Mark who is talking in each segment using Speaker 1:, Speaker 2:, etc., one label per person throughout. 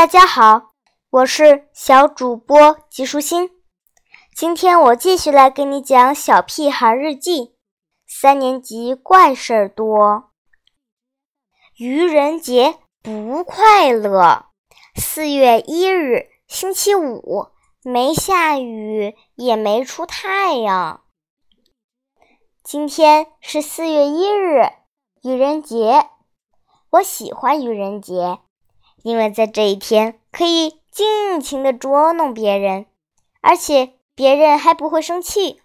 Speaker 1: 大家好，我是小主播吉舒心。今天我继续来给你讲《小屁孩日记》。三年级怪事儿多，愚人节不快乐。四月一日，星期五，没下雨，也没出太阳。今天是四月一日，愚人节。我喜欢愚人节。因为在这一天可以尽情的捉弄别人，而且别人还不会生气，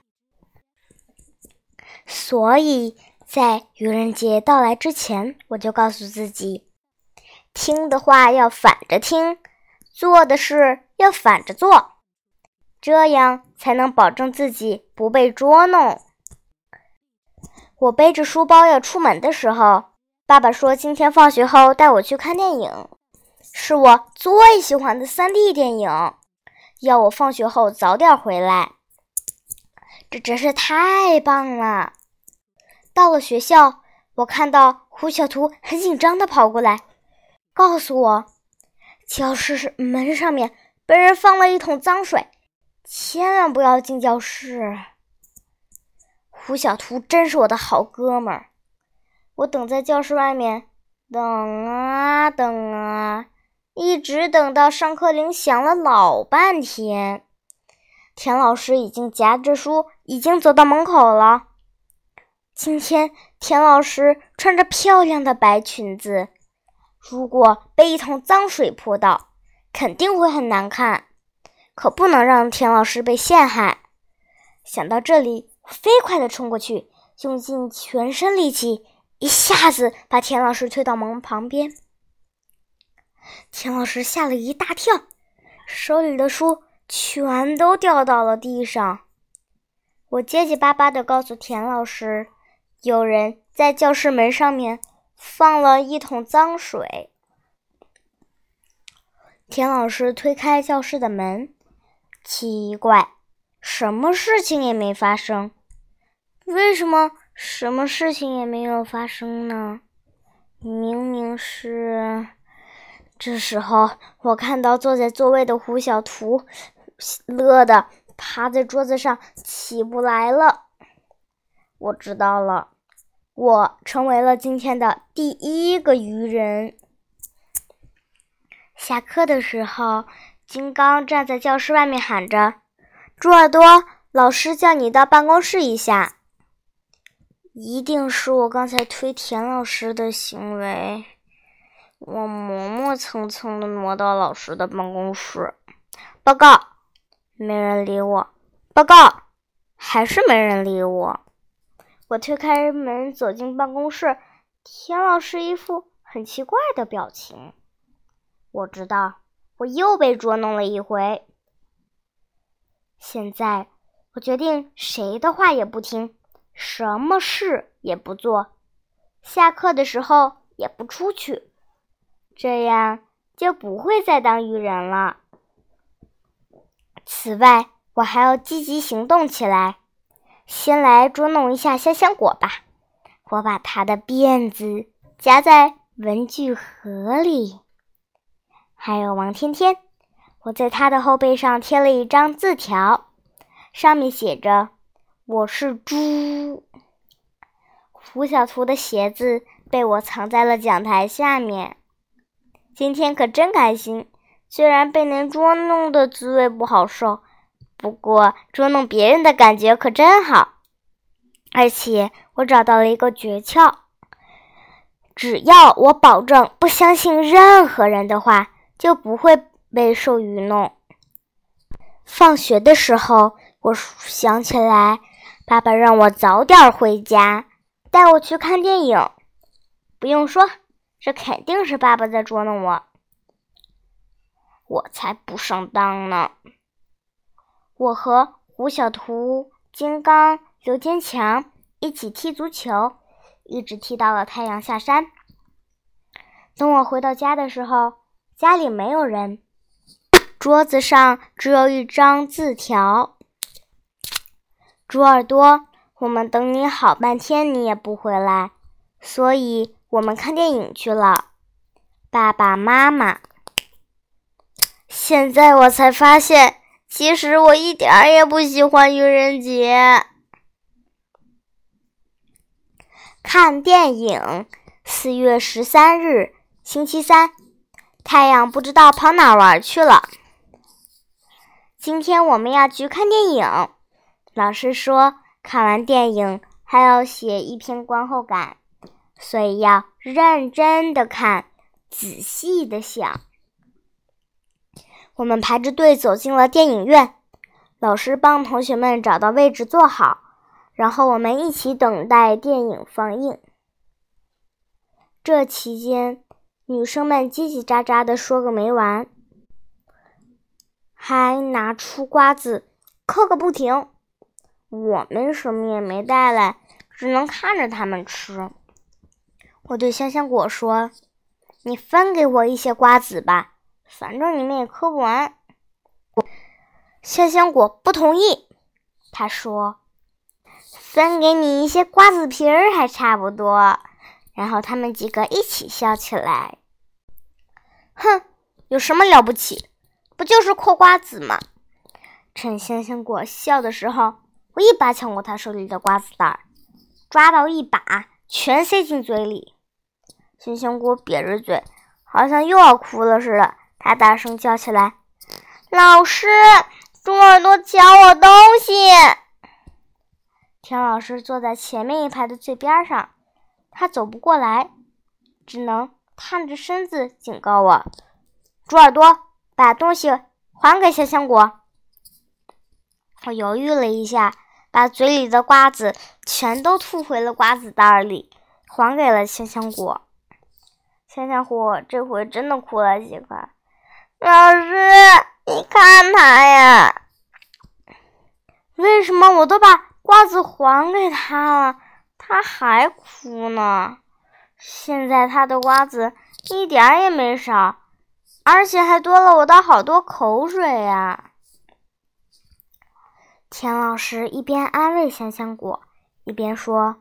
Speaker 1: 所以在愚人节到来之前，我就告诉自己：听的话要反着听，做的事要反着做，这样才能保证自己不被捉弄。我背着书包要出门的时候，爸爸说今天放学后带我去看电影。是我最喜欢的三 D 电影，要我放学后早点回来，这真是太棒了。到了学校，我看到胡小图很紧张的跑过来，告诉我教室门上面被人放了一桶脏水，千万不要进教室。胡小图真是我的好哥们儿，我等在教室外面，等啊等啊。一直等到上课铃响了老半天，田老师已经夹着书，已经走到门口了。今天田老师穿着漂亮的白裙子，如果被一桶脏水泼到，肯定会很难看。可不能让田老师被陷害。想到这里，我飞快地冲过去，用尽全身力气，一下子把田老师推到门旁边。田老师吓了一大跳，手里的书全都掉到了地上。我结结巴巴地告诉田老师，有人在教室门上面放了一桶脏水。田老师推开教室的门，奇怪，什么事情也没发生。为什么什么事情也没有发生呢？明明是……这时候，我看到坐在座位的胡小图，乐的趴在桌子上起不来了。我知道了，我成为了今天的第一个愚人。下课的时候，金刚站在教室外面喊着：“猪耳朵，老师叫你到办公室一下。”一定是我刚才推田老师的行为。我磨磨蹭蹭的挪到老师的办公室，报告，没人理我。报告，还是没人理我。我推开门走进办公室，田老师一副很奇怪的表情。我知道，我又被捉弄了一回。现在，我决定谁的话也不听，什么事也不做，下课的时候也不出去。这样就不会再当愚人了。此外，我还要积极行动起来。先来捉弄一下香香果吧。我把它的辫子夹在文具盒里。还有王天天，我在他的后背上贴了一张字条，上面写着：“我是猪。”胡小图的鞋子被我藏在了讲台下面。今天可真开心，虽然被人捉弄的滋味不好受，不过捉弄别人的感觉可真好。而且我找到了一个诀窍：只要我保证不相信任何人的话，就不会被受愚弄。放学的时候，我想起来，爸爸让我早点回家，带我去看电影。不用说。这肯定是爸爸在捉弄我，我才不上当呢！我和胡小图、金刚、刘坚强一起踢足球，一直踢到了太阳下山。等我回到家的时候，家里没有人，桌子上只有一张字条：“猪耳朵，我们等你好半天，你也不回来，所以。”我们看电影去了，爸爸妈妈。现在我才发现，其实我一点儿也不喜欢愚人节。看电影，四月十三日，星期三，太阳不知道跑哪玩去了。今天我们要去看电影，老师说看完电影还要写一篇观后感，所以要认真的看，仔细的想。我们排着队走进了电影院，老师帮同学们找到位置坐好。然后我们一起等待电影放映。这期间，女生们叽叽喳喳的说个没完，还拿出瓜子嗑个不停。我们什么也没带来，只能看着他们吃。我对香香果说：“你分给我一些瓜子吧，反正你们也嗑不完。”香香果不同意，他说。分给你一些瓜子皮儿还差不多，然后他们几个一起笑起来。哼，有什么了不起？不就是嗑瓜子吗？趁香香果笑的时候，我一把抢过他手里的瓜子袋，抓到一把，全塞进嘴里。香香果瘪着嘴，好像又要哭了似的。他大声叫起来：“老师，猪耳朵抢我东西！”田老师坐在前面一排的最边上，他走不过来，只能探着身子警告我：“猪耳朵，把东西还给香香果。”我犹豫了一下，把嘴里的瓜子全都吐回了瓜子袋里，还给了香香果。香香果这回真的哭了几块。老师，你看他呀，为什么我都把？瓜子还给他了，他还哭呢。现在他的瓜子一点也没少，而且还多了我的好多口水呀。田老师一边安慰香香果，一边说：“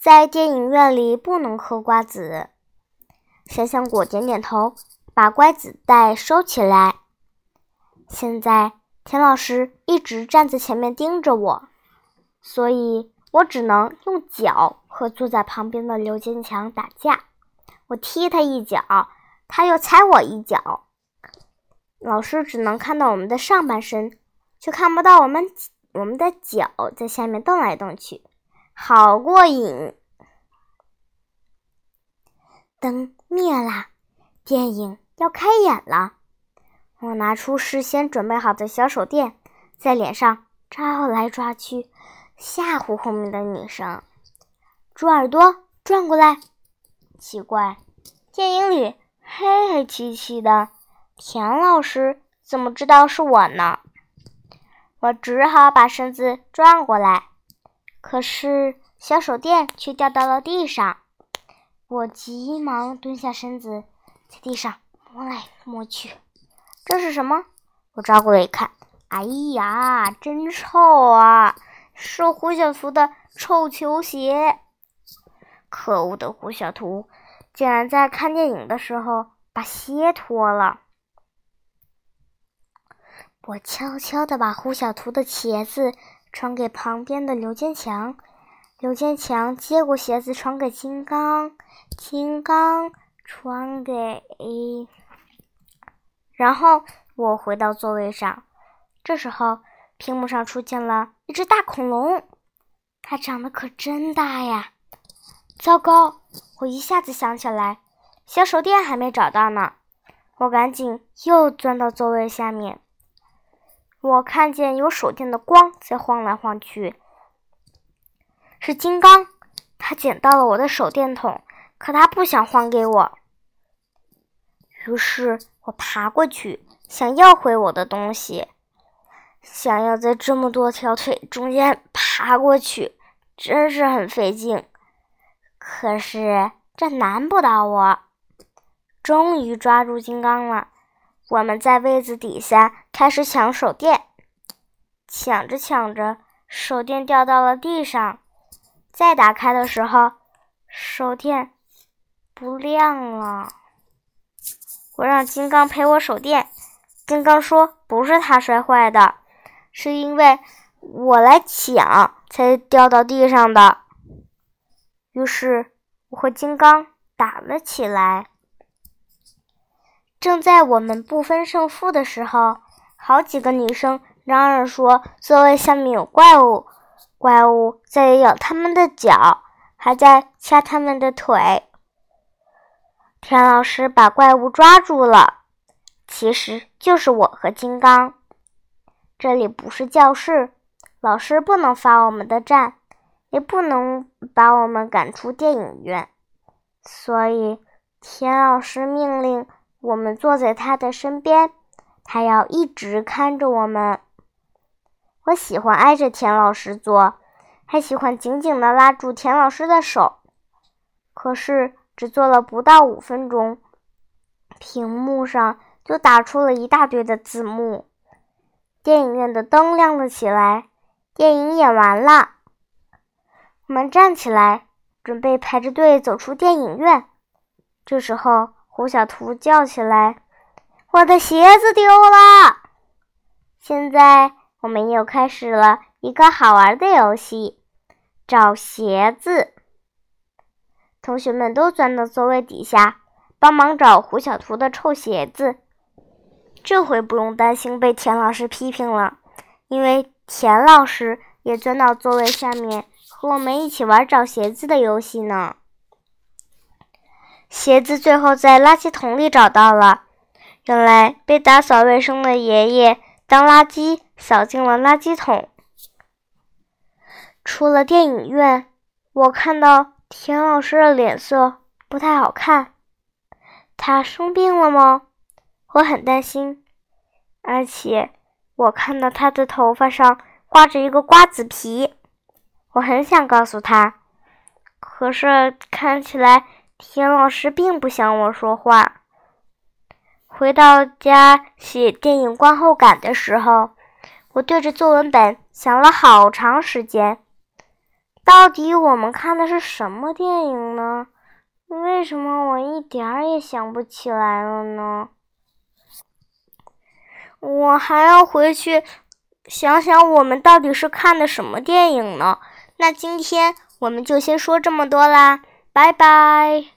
Speaker 1: 在电影院里不能嗑瓜子。”香香果点点头，把乖子袋收起来。现在田老师一直站在前面盯着我。所以我只能用脚和坐在旁边的刘坚强打架。我踢他一脚，他又踩我一脚。老师只能看到我们的上半身，却看不到我们我们的脚在下面动来动去，好过瘾。灯灭了，电影要开演了。我拿出事先准备好的小手电，在脸上抓来抓去。吓唬后面的女生，猪耳朵转过来。奇怪，电影里黑黑漆漆的，田老师怎么知道是我呢？我只好把身子转过来，可是小手电却掉到了地上。我急忙蹲下身子，在地上摸来摸去，这是什么？我抓过来一看，哎呀，真臭啊！是胡小图的臭球鞋！可恶的胡小图，竟然在看电影的时候把鞋脱了！我悄悄地把胡小图的鞋子传给旁边的刘坚强，刘坚强接过鞋子传给金刚，金刚传给……然后我回到座位上，这时候。屏幕上出现了一只大恐龙，它长得可真大呀！糟糕，我一下子想起来，小手电还没找到呢。我赶紧又钻到座位下面。我看见有手电的光在晃来晃去，是金刚，他捡到了我的手电筒，可他不想还给我。于是我爬过去，想要回我的东西。想要在这么多条腿中间爬过去，真是很费劲。可是这难不倒我。终于抓住金刚了，我们在位子底下开始抢手电。抢着抢着，手电掉到了地上。再打开的时候，手电不亮了。我让金刚赔我手电，金刚说：“不是他摔坏的，是因为我来抢才掉到地上的。”于是，我和金刚打了起来。正在我们不分胜负的时候，好几个女生嚷嚷说：“座位下面有怪物，怪物在咬他们的脚，还在掐他们的腿。”田老师把怪物抓住了。其实就是我和金刚。这里不是教室，老师不能罚我们的站，也不能把我们赶出电影院，所以田老师命令我们坐在他的身边，他要一直看着我们。我喜欢挨着田老师坐，还喜欢紧紧地拉住田老师的手。可是只坐了不到五分钟，屏幕上。就打出了一大堆的字幕，电影院的灯亮了起来，电影演完了。我们站起来，准备排着队走出电影院。这时候，胡小图叫起来：“我的鞋子丢了！”现在，我们又开始了一个好玩的游戏——找鞋子。同学们都钻到座位底下，帮忙找胡小图的臭鞋子。这回不用担心被田老师批评了，因为田老师也钻到座位下面和我们一起玩找鞋子的游戏呢。鞋子最后在垃圾桶里找到了，原来被打扫卫生的爷爷当垃圾扫进了垃圾桶。出了电影院，我看到田老师的脸色不太好看，他生病了吗？我很担心，而且我看到他的头发上挂着一个瓜子皮，我很想告诉他，可是看起来田老师并不想我说话。回到家写电影观后感的时候，我对着作文本想了好长时间，到底我们看的是什么电影呢？为什么我一点儿也想不起来了呢？我还要回去想想，我们到底是看的什么电影呢？那今天我们就先说这么多啦，拜拜。